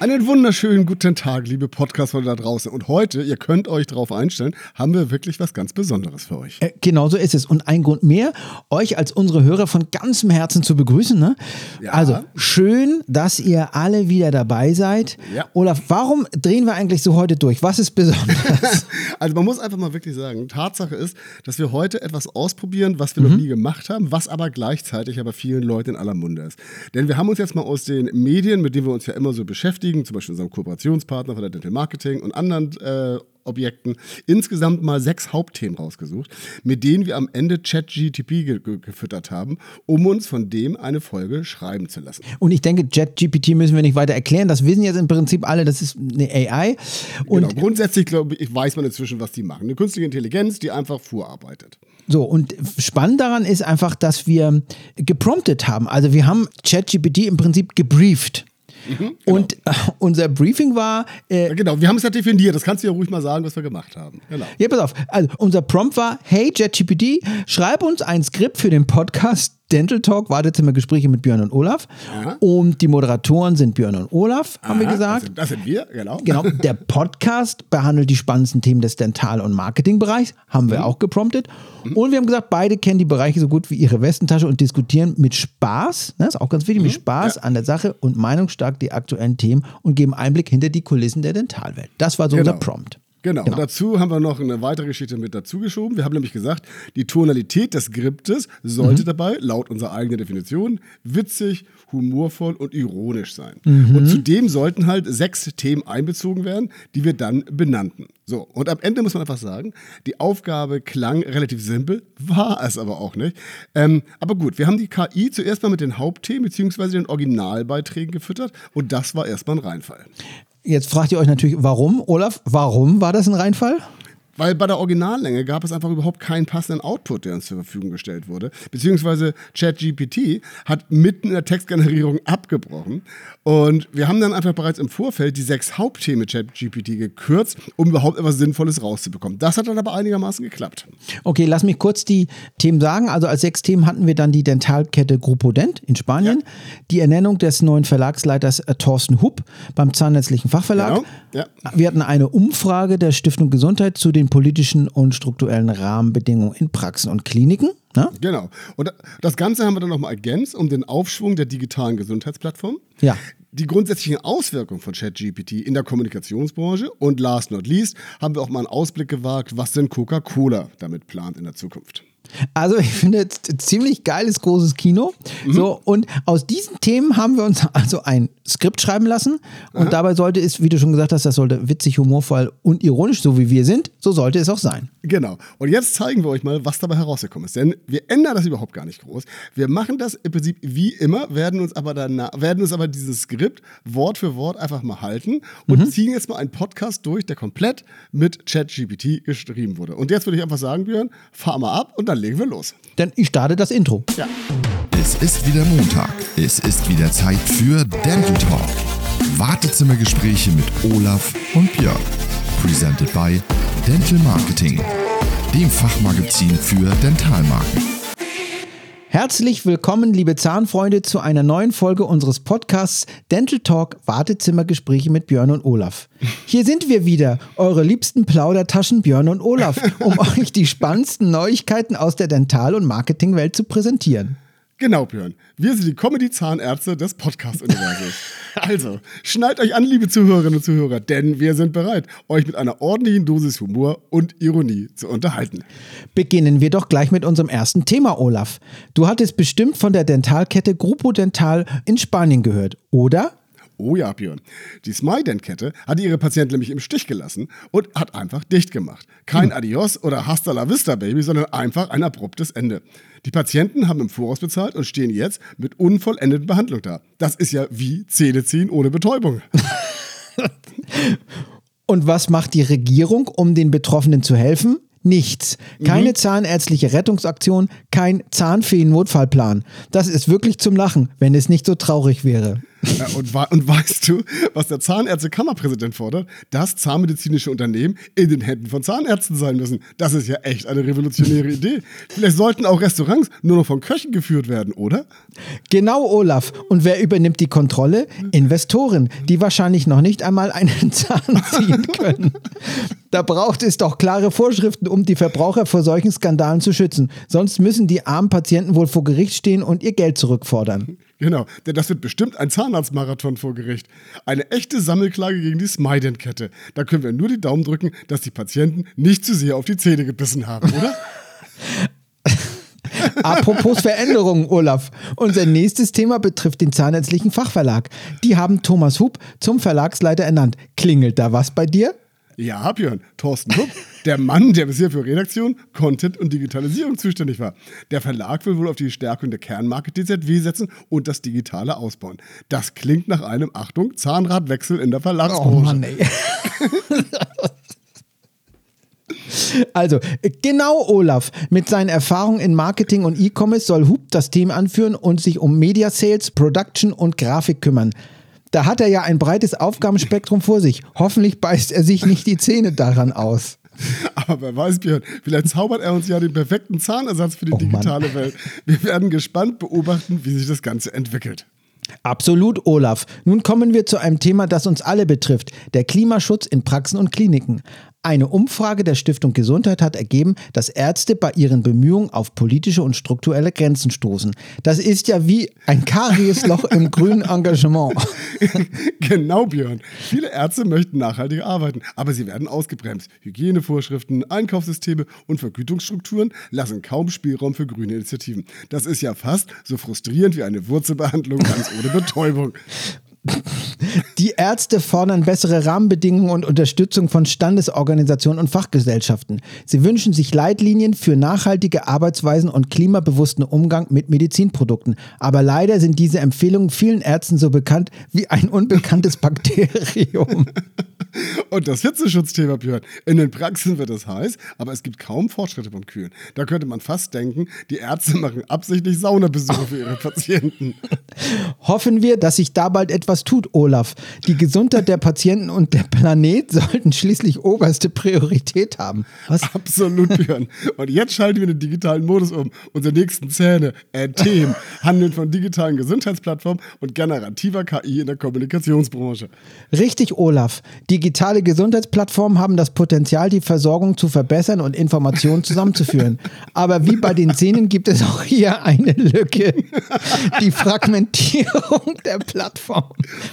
Einen wunderschönen guten Tag, liebe Podcast-Freunde da draußen. Und heute, ihr könnt euch darauf einstellen, haben wir wirklich was ganz Besonderes für euch. Äh, genau so ist es. Und ein Grund mehr, euch als unsere Hörer von ganzem Herzen zu begrüßen. Ne? Ja. Also schön, dass ihr alle wieder dabei seid. Ja. Olaf, warum drehen wir eigentlich so heute durch? Was ist besonders? Also man muss einfach mal wirklich sagen, Tatsache ist, dass wir heute etwas ausprobieren, was Mhm. wir noch nie gemacht haben, was aber gleichzeitig aber vielen Leuten in aller Munde ist. Denn wir haben uns jetzt mal aus den Medien, mit denen wir uns ja immer so beschäftigen, zum Beispiel unserem Kooperationspartner von der Dental Marketing und anderen äh, Objekten, insgesamt mal sechs Hauptthemen rausgesucht, mit denen wir am Ende ChatGTP ge ge gefüttert haben, um uns von dem eine Folge schreiben zu lassen. Und ich denke, JetGPT müssen wir nicht weiter erklären. Das wissen jetzt im Prinzip alle, das ist eine AI. Und genau, grundsätzlich glaube ich, weiß man inzwischen, was die machen. Eine künstliche Intelligenz, die einfach vorarbeitet. So, und spannend daran ist einfach, dass wir gepromptet haben. Also wir haben ChatGPT im Prinzip gebrieft. Und äh, unser Briefing war, äh, genau, wir haben es ja definiert. Das kannst du ja ruhig mal sagen, was wir gemacht haben. Genau. ja, pass auf, also unser Prompt war, hey ChatGPT, schreib uns ein Skript für den Podcast Dental Talk, Wartezimmergespräche mit Björn und Olaf. Aha. Und die Moderatoren sind Björn und Olaf, haben wir Aha, gesagt. Das sind, das sind wir, genau. Genau, der Podcast behandelt die spannendsten Themen des Dental- und Marketingbereichs, haben Mhm. wir auch gepromptet. Und wir haben gesagt, beide kennen die Bereiche so gut wie ihre Westentasche und diskutieren mit Spaß, ne, ist auch ganz wichtig, mit Spaß Mhm. ja. an der Sache und meinungsstark die aktuellen Themen und geben Einblick hinter die Kulissen der Dentalwelt. Das war so Genau. unser Prompt. Genau. Genau. Dazu haben wir noch eine weitere Geschichte mit dazu geschoben. Wir haben nämlich gesagt, die Tonalität des Skriptes Mhm. sollte dabei, laut unserer eigenen Definition, witzig, humorvoll und ironisch sein. Mhm. Und zudem sollten halt sechs Themen einbezogen werden, die wir dann benannten. So, und am Ende muss man einfach sagen, die Aufgabe klang relativ simpel, war es aber auch nicht. Ähm, aber gut, wir haben die KI zuerst mal mit den Hauptthemen bzw. den Originalbeiträgen gefüttert und das war erstmal ein Reinfall. Jetzt fragt ihr euch natürlich, warum, Olaf, warum war das ein Reinfall? Weil bei der Originallänge gab es einfach überhaupt keinen passenden Output, der uns zur Verfügung gestellt wurde. Beziehungsweise ChatGPT hat mitten in der Textgenerierung abgebrochen. Und wir haben dann einfach bereits im Vorfeld die sechs Hauptthemen ChatGPT gekürzt, um überhaupt etwas Sinnvolles rauszubekommen. Das hat dann aber einigermaßen geklappt. Okay, lass mich kurz die Themen sagen. Also als sechs Themen hatten wir dann die Dentalkette Grupo Dent in Spanien, die Ernennung des neuen Verlagsleiters äh, Thorsten Hupp beim Zahnärztlichen Fachverlag. Genau, ja. Wir hatten eine Umfrage der Stiftung Gesundheit zu den politischen und strukturellen Rahmenbedingungen in Praxen und Kliniken. Ne? Genau. Und das Ganze haben wir dann nochmal ergänzt um den Aufschwung der digitalen Gesundheitsplattform. Ja. Die grundsätzlichen Auswirkungen von ChatGPT in der Kommunikationsbranche und last not least haben wir auch mal einen Ausblick gewagt, was denn Coca-Cola damit plant in der Zukunft. Also ich finde es ziemlich geiles großes Kino. So und aus diesen Themen haben wir uns also ein Skript schreiben lassen und dabei sollte es, wie du schon gesagt hast, das sollte witzig, humorvoll und ironisch, so wie wir sind, so sollte es auch sein. Genau. Und jetzt zeigen wir euch mal, was dabei herausgekommen ist. Denn wir ändern das überhaupt gar nicht groß. Wir machen das im Prinzip wie immer, werden uns aber danach, werden uns aber dieses Skript Wort für Wort einfach mal halten und ziehen jetzt mal einen Podcast durch, der komplett mit ChatGPT geschrieben wurde. Und jetzt würde ich einfach sagen, Björn, fahr mal ab und dann legen wir los. Denn ich starte das Intro. Ja. Es ist wieder Montag. Es ist wieder Zeit für Dental Talk. Wartezimmergespräche mit Olaf und Björn. Presented by Dental Marketing, dem Fachmagazin für Dentalmarken. Herzlich willkommen, liebe Zahnfreunde, zu einer neuen Folge unseres Podcasts Dental Talk Wartezimmergespräche mit Björn und Olaf. Hier sind wir wieder, eure liebsten Plaudertaschen Björn und Olaf, um euch die spannendsten Neuigkeiten aus der Dental- und Marketingwelt zu präsentieren. Genau, Björn. Wir sind die Comedy-Zahnärzte des Podcast-Universums. also, schnallt euch an, liebe Zuhörerinnen und Zuhörer, denn wir sind bereit, euch mit einer ordentlichen Dosis Humor und Ironie zu unterhalten. Beginnen wir doch gleich mit unserem ersten Thema, Olaf. Du hattest bestimmt von der Dentalkette Grupo Dental in Spanien gehört, oder? Oh ja, Björn. Die Smident-Kette hat ihre Patienten nämlich im Stich gelassen und hat einfach dicht gemacht. Kein Adios oder Hasta la Vista, Baby, sondern einfach ein abruptes Ende. Die Patienten haben im Voraus bezahlt und stehen jetzt mit unvollendeten Behandlung da. Das ist ja wie Zähne ziehen ohne Betäubung. Und was macht die Regierung, um den Betroffenen zu helfen? Nichts. Keine zahnärztliche Rettungsaktion, kein Zahnfeen-Notfallplan. Das ist wirklich zum Lachen, wenn es nicht so traurig wäre. Äh, und, und, weißt du, was der Zahnärztekammerpräsident fordert? Dass zahnmedizinische Unternehmen in den Händen von Zahnärzten sein müssen. Das ist ja echt eine revolutionäre Idee. Vielleicht sollten auch Restaurants nur noch von Köchen geführt werden, oder? Genau, Olaf. Und wer übernimmt die Kontrolle? Investoren, die wahrscheinlich noch nicht einmal einen Zahn ziehen können. Da braucht es doch klare Vorschriften, um die Verbraucher vor solchen Skandalen zu schützen. Sonst müssen die armen Patienten wohl vor Gericht stehen und ihr Geld zurückfordern. Genau, denn das wird bestimmt ein Zahnarztmarathon vor Gericht. Eine echte Sammelklage gegen die Smident-Kette. Da können wir nur die Daumen drücken, dass die Patienten nicht zu sehr auf die Zähne gebissen haben, oder? Apropos Veränderungen, Olaf. Unser nächstes Thema betrifft den Zahnärztlichen Fachverlag. Die haben Thomas Hub zum Verlagsleiter ernannt. Klingelt da was bei dir? Ja, Björn, Thorsten Hupp, der Mann, der bisher für Redaktion, Content und Digitalisierung zuständig war. Der Verlag will wohl auf die Stärkung der Kernmarke DZW setzen und das Digitale ausbauen. Das klingt nach einem, Achtung, Zahnradwechsel in der Verlagsbranche. Oh Mann, ey. Also, genau Olaf. Mit seinen Erfahrungen in Marketing und E-Commerce soll Hub das Team anführen und sich um Media Sales, Production und Grafik kümmern. Da hat er ja ein breites Aufgabenspektrum vor sich. Hoffentlich beißt er sich nicht die Zähne daran aus. Aber wer weiß, Björn, vielleicht zaubert er uns ja den perfekten Zahnersatz für die oh digitale Mann. Welt. Wir werden gespannt beobachten, wie sich das Ganze entwickelt. Absolut, Olaf. Nun kommen wir zu einem Thema, das uns alle betrifft, der Klimaschutz in Praxen und Kliniken. Eine Umfrage der Stiftung Gesundheit hat ergeben, dass Ärzte bei ihren Bemühungen auf politische und strukturelle Grenzen stoßen. Das ist ja wie ein Kariesloch im grünen Engagement. genau, Björn. Viele Ärzte möchten nachhaltig arbeiten, aber sie werden ausgebremst. Hygienevorschriften, Einkaufssysteme und Vergütungsstrukturen lassen kaum Spielraum für grüne Initiativen. Das ist ja fast so frustrierend wie eine Wurzelbehandlung ganz ohne Betäubung. Die Ärzte fordern bessere Rahmenbedingungen und Unterstützung von Standesorganisationen und Fachgesellschaften. Sie wünschen sich Leitlinien für nachhaltige Arbeitsweisen und klimabewussten Umgang mit Medizinprodukten. Aber leider sind diese Empfehlungen vielen Ärzten so bekannt wie ein unbekanntes Bakterium. Und das Hitzeschutzthema, Björn. In den Praxen wird es heiß, aber es gibt kaum Fortschritte beim Kühlen. Da könnte man fast denken, die Ärzte machen absichtlich Saunabesuche für ihre Patienten. Hoffen wir, dass sich da bald etwas tut, Olaf. Die Gesundheit der Patienten und der Planet sollten schließlich oberste Priorität haben. Was? Absolut, Björn. Und jetzt schalten wir den digitalen Modus um. Unsere nächsten Zähne, äh, Themen, handeln von digitalen Gesundheitsplattformen und generativer KI in der Kommunikationsbranche. Richtig, Olaf. Digitale Gesundheitsplattformen haben das Potenzial, die Versorgung zu verbessern und Informationen zusammenzuführen. Aber wie bei den Zähnen gibt es auch hier eine Lücke. Die Fragmentierung der Plattform.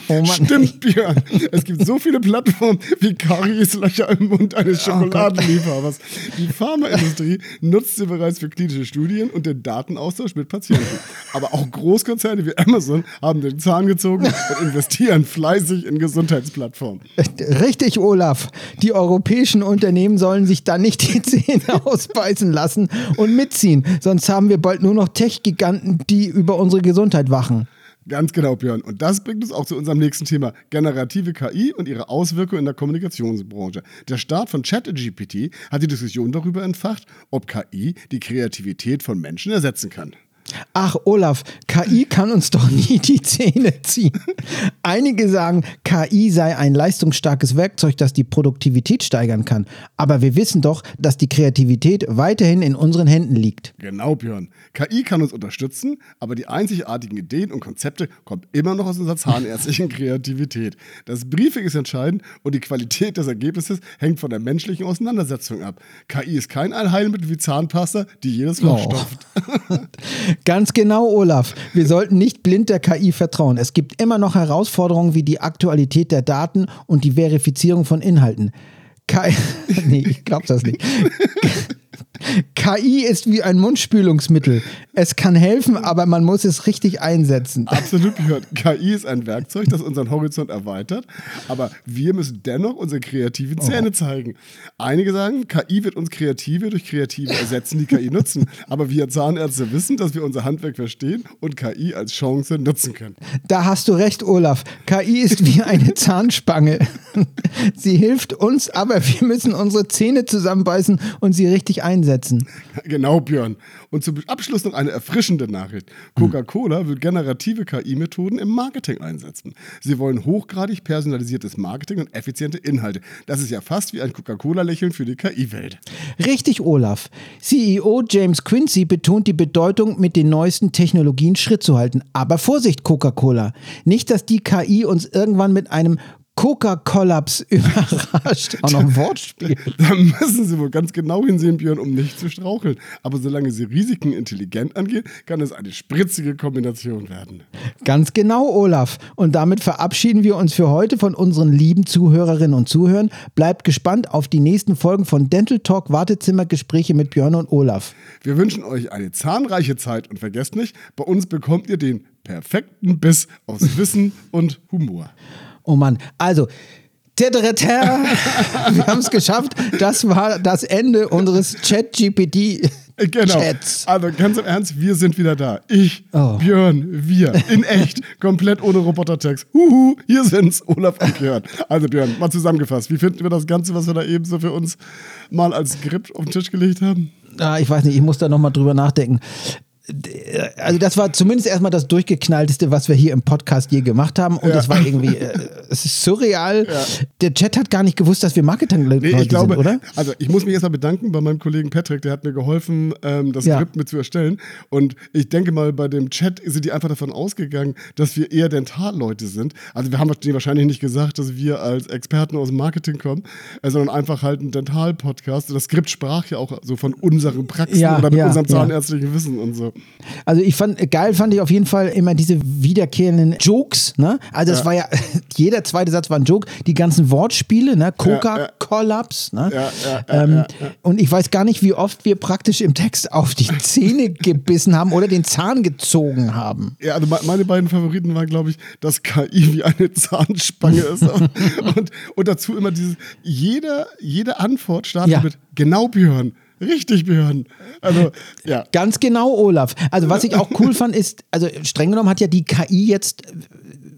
Oh Mann. Stimmt, Björn. Es gibt so viele Plattformen wie Karieslöcher im Mund eines oh Schokoladenliebhabers. Die Pharmaindustrie nutzt sie bereits für klinische Studien und den Datenaustausch mit Patienten. Aber auch Großkonzerne wie Amazon haben den Zahn gezogen und investieren fleißig in Gesundheitsplattformen. Richtig, Olaf. Die europäischen Unternehmen sollen sich da nicht die Zähne ausbeißen lassen und mitziehen. Sonst haben wir bald nur noch Tech-Giganten, die über unsere Gesundheit wachen. Ganz genau, Björn. Und das bringt uns auch zu unserem nächsten Thema: generative KI und ihre Auswirkungen in der Kommunikationsbranche. Der Start von ChatGPT hat die Diskussion darüber entfacht, ob KI die Kreativität von Menschen ersetzen kann. Ach, Olaf, KI kann uns doch nie die Zähne ziehen. Einige sagen, KI sei ein leistungsstarkes Werkzeug, das die Produktivität steigern kann. Aber wir wissen doch, dass die Kreativität weiterhin in unseren Händen liegt. Genau, Björn. KI kann uns unterstützen, aber die einzigartigen Ideen und Konzepte kommen immer noch aus unserer zahnärztlichen Kreativität. Das Briefing ist entscheidend und die Qualität des Ergebnisses hängt von der menschlichen Auseinandersetzung ab. KI ist kein Allheilmittel wie Zahnpasta, die jedes Loch oh. stopft. Ganz genau, Olaf. Wir sollten nicht blind der KI vertrauen. Es gibt immer noch Herausforderungen wie die Aktualität der Daten und die Verifizierung von Inhalten. KI nee, ich glaube das nicht. KI ist wie ein Mundspülungsmittel. Es kann helfen, aber man muss es richtig einsetzen. Absolut gehört. KI ist ein Werkzeug, das unseren Horizont erweitert, aber wir müssen dennoch unsere kreativen Zähne oh. zeigen. Einige sagen, KI wird uns Kreative durch Kreative ersetzen, die KI nutzen. Aber wir Zahnärzte wissen, dass wir unser Handwerk verstehen und KI als Chance nutzen können. Da hast du recht, Olaf. KI ist wie eine Zahnspange. Sie hilft uns, aber wir müssen unsere Zähne zusammenbeißen und sie richtig einsetzen. Genau, Björn. Und zum Abschluss noch eine erfrischende Nachricht. Coca-Cola will generative KI-Methoden im Marketing einsetzen. Sie wollen hochgradig personalisiertes Marketing und effiziente Inhalte. Das ist ja fast wie ein Coca-Cola-Lächeln für die KI-Welt. Richtig, Olaf. CEO James Quincy betont die Bedeutung, mit den neuesten Technologien Schritt zu halten. Aber Vorsicht, Coca-Cola. Nicht, dass die KI uns irgendwann mit einem Coca-Kollaps überrascht. Auch noch ein Wortspiel. Da müssen Sie wohl ganz genau hinsehen, Björn, um nicht zu straucheln. Aber solange Sie Risiken intelligent angehen, kann es eine spritzige Kombination werden. Ganz genau, Olaf. Und damit verabschieden wir uns für heute von unseren lieben Zuhörerinnen und Zuhörern. Bleibt gespannt auf die nächsten Folgen von Dental Talk Wartezimmergespräche mit Björn und Olaf. Wir wünschen euch eine zahnreiche Zeit und vergesst nicht, bei uns bekommt ihr den perfekten Biss aus Wissen und Humor. Oh Mann, also. Wir haben es geschafft. Das war das Ende unseres Chat-GPT. Genau. Chats. Also ganz im Ernst, wir sind wieder da. Ich, Oh. Björn, wir. In echt. komplett ohne Robotertext. Huhu, hier sind's, Olaf und Björn. Also Björn, mal zusammengefasst. Wie finden wir das Ganze, was wir da eben so für uns mal als Skript auf den Tisch gelegt haben? Ah, ich weiß nicht, ich muss da nochmal drüber nachdenken. Also das war zumindest erstmal das durchgeknallteste, was wir hier im Podcast je gemacht haben. Und Ja. das war irgendwie, äh, es ist surreal. Der Chat hat gar nicht gewusst, dass wir Marketing-Leute Nee, ich glaube, sind, oder? also ich muss mich erstmal bedanken bei meinem Kollegen Patrick, der hat mir geholfen, ähm, das Ja. Skript mit zu erstellen. Und ich denke mal, bei dem Chat sind die einfach davon ausgegangen, dass wir eher Dentalleute sind. Also wir haben denen wahrscheinlich nicht gesagt, dass wir als Experten aus dem Marketing kommen, äh, sondern einfach halt ein Dental-Podcast. Das Skript sprach ja auch so von unseren Praxen Ja, oder mit ja, unserem ja. zahnärztlichen Wissen und so. Also ich fand, geil fand ich auf jeden Fall immer diese wiederkehrenden Jokes, ne? Also es Ja. war ja, jeder zweite Satz war ein Joke, die ganzen Wortspiele, ne? Coca-Kollaps, ne? Ja, ja, ähm. Und ich weiß gar nicht, wie oft wir praktisch im Text auf die Zähne gebissen haben oder den Zahn gezogen haben. Ja, also me- meine beiden Favoriten waren, glaube ich, dass KI wie eine Zahnspange ist. und, und dazu immer dieses, jede, jede Antwort startet mit genau Björn. Richtig Björn. Also, ja. Ganz genau, Olaf. Also was ich auch cool fand, ist, also streng genommen hat ja die KI jetzt äh,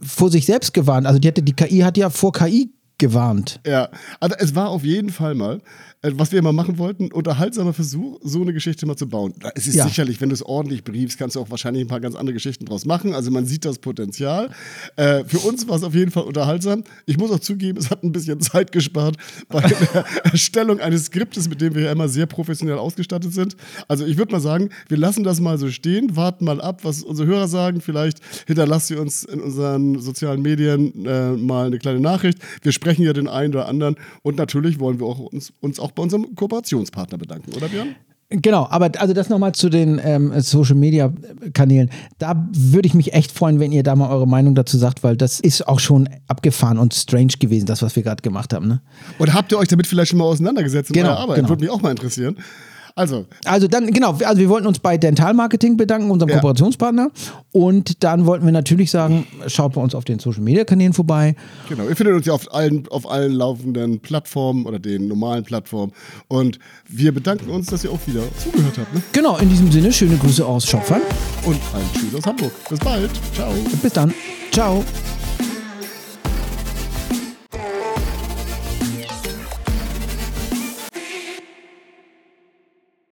vor sich selbst gewarnt. Also die, hatte, die KI hat ja vor KI gewarnt. Ja, also es war auf jeden Fall mal, äh, was wir immer machen wollten, unterhaltsamer Versuch, so eine Geschichte mal zu bauen. Es ist Ja. sicherlich, wenn du es ordentlich briefst, kannst du auch wahrscheinlich ein paar ganz andere Geschichten draus machen. Also man sieht das Potenzial. Äh, für uns war es auf jeden Fall unterhaltsam. Ich muss auch zugeben, es hat ein bisschen Zeit gespart bei der Erstellung eines Skriptes, mit dem wir ja immer sehr professionell ausgestattet sind. Also ich würde mal sagen, wir lassen das mal so stehen, warten mal ab, was unsere Hörer sagen. Vielleicht hinterlasst ihr uns in unseren sozialen Medien äh, mal eine kleine Nachricht. Wir sprechen ja den einen oder anderen und natürlich wollen wir auch uns, uns auch bei unserem Kooperationspartner bedanken, oder Björn? Genau, aber also das nochmal zu den ähm, Social Media Kanälen. Da würde ich mich echt freuen, wenn ihr da mal eure Meinung dazu sagt, weil das ist auch schon abgefahren und strange gewesen, das, was wir gerade gemacht haben. Ne? Und habt ihr euch damit vielleicht schon mal auseinandergesetzt in Genau, eurer Arbeit? genau. Würde mich auch mal interessieren. Also, Also dann, genau, also wir wollten uns bei Dental Marketing bedanken, unserem Ja. Kooperationspartner. Und dann wollten wir natürlich sagen, schaut bei uns auf den Social Media Kanälen vorbei. genau, ihr findet uns ja auf allen, auf allen laufenden Plattformen oder den normalen Plattformen. Und wir bedanken uns, dass ihr auch wieder zugehört habt. Ne? Genau, in diesem Sinne, schöne Grüße aus Schopfern. Und ein Tschüss aus Hamburg. Bis bald. Ciao. Bis dann. Ciao.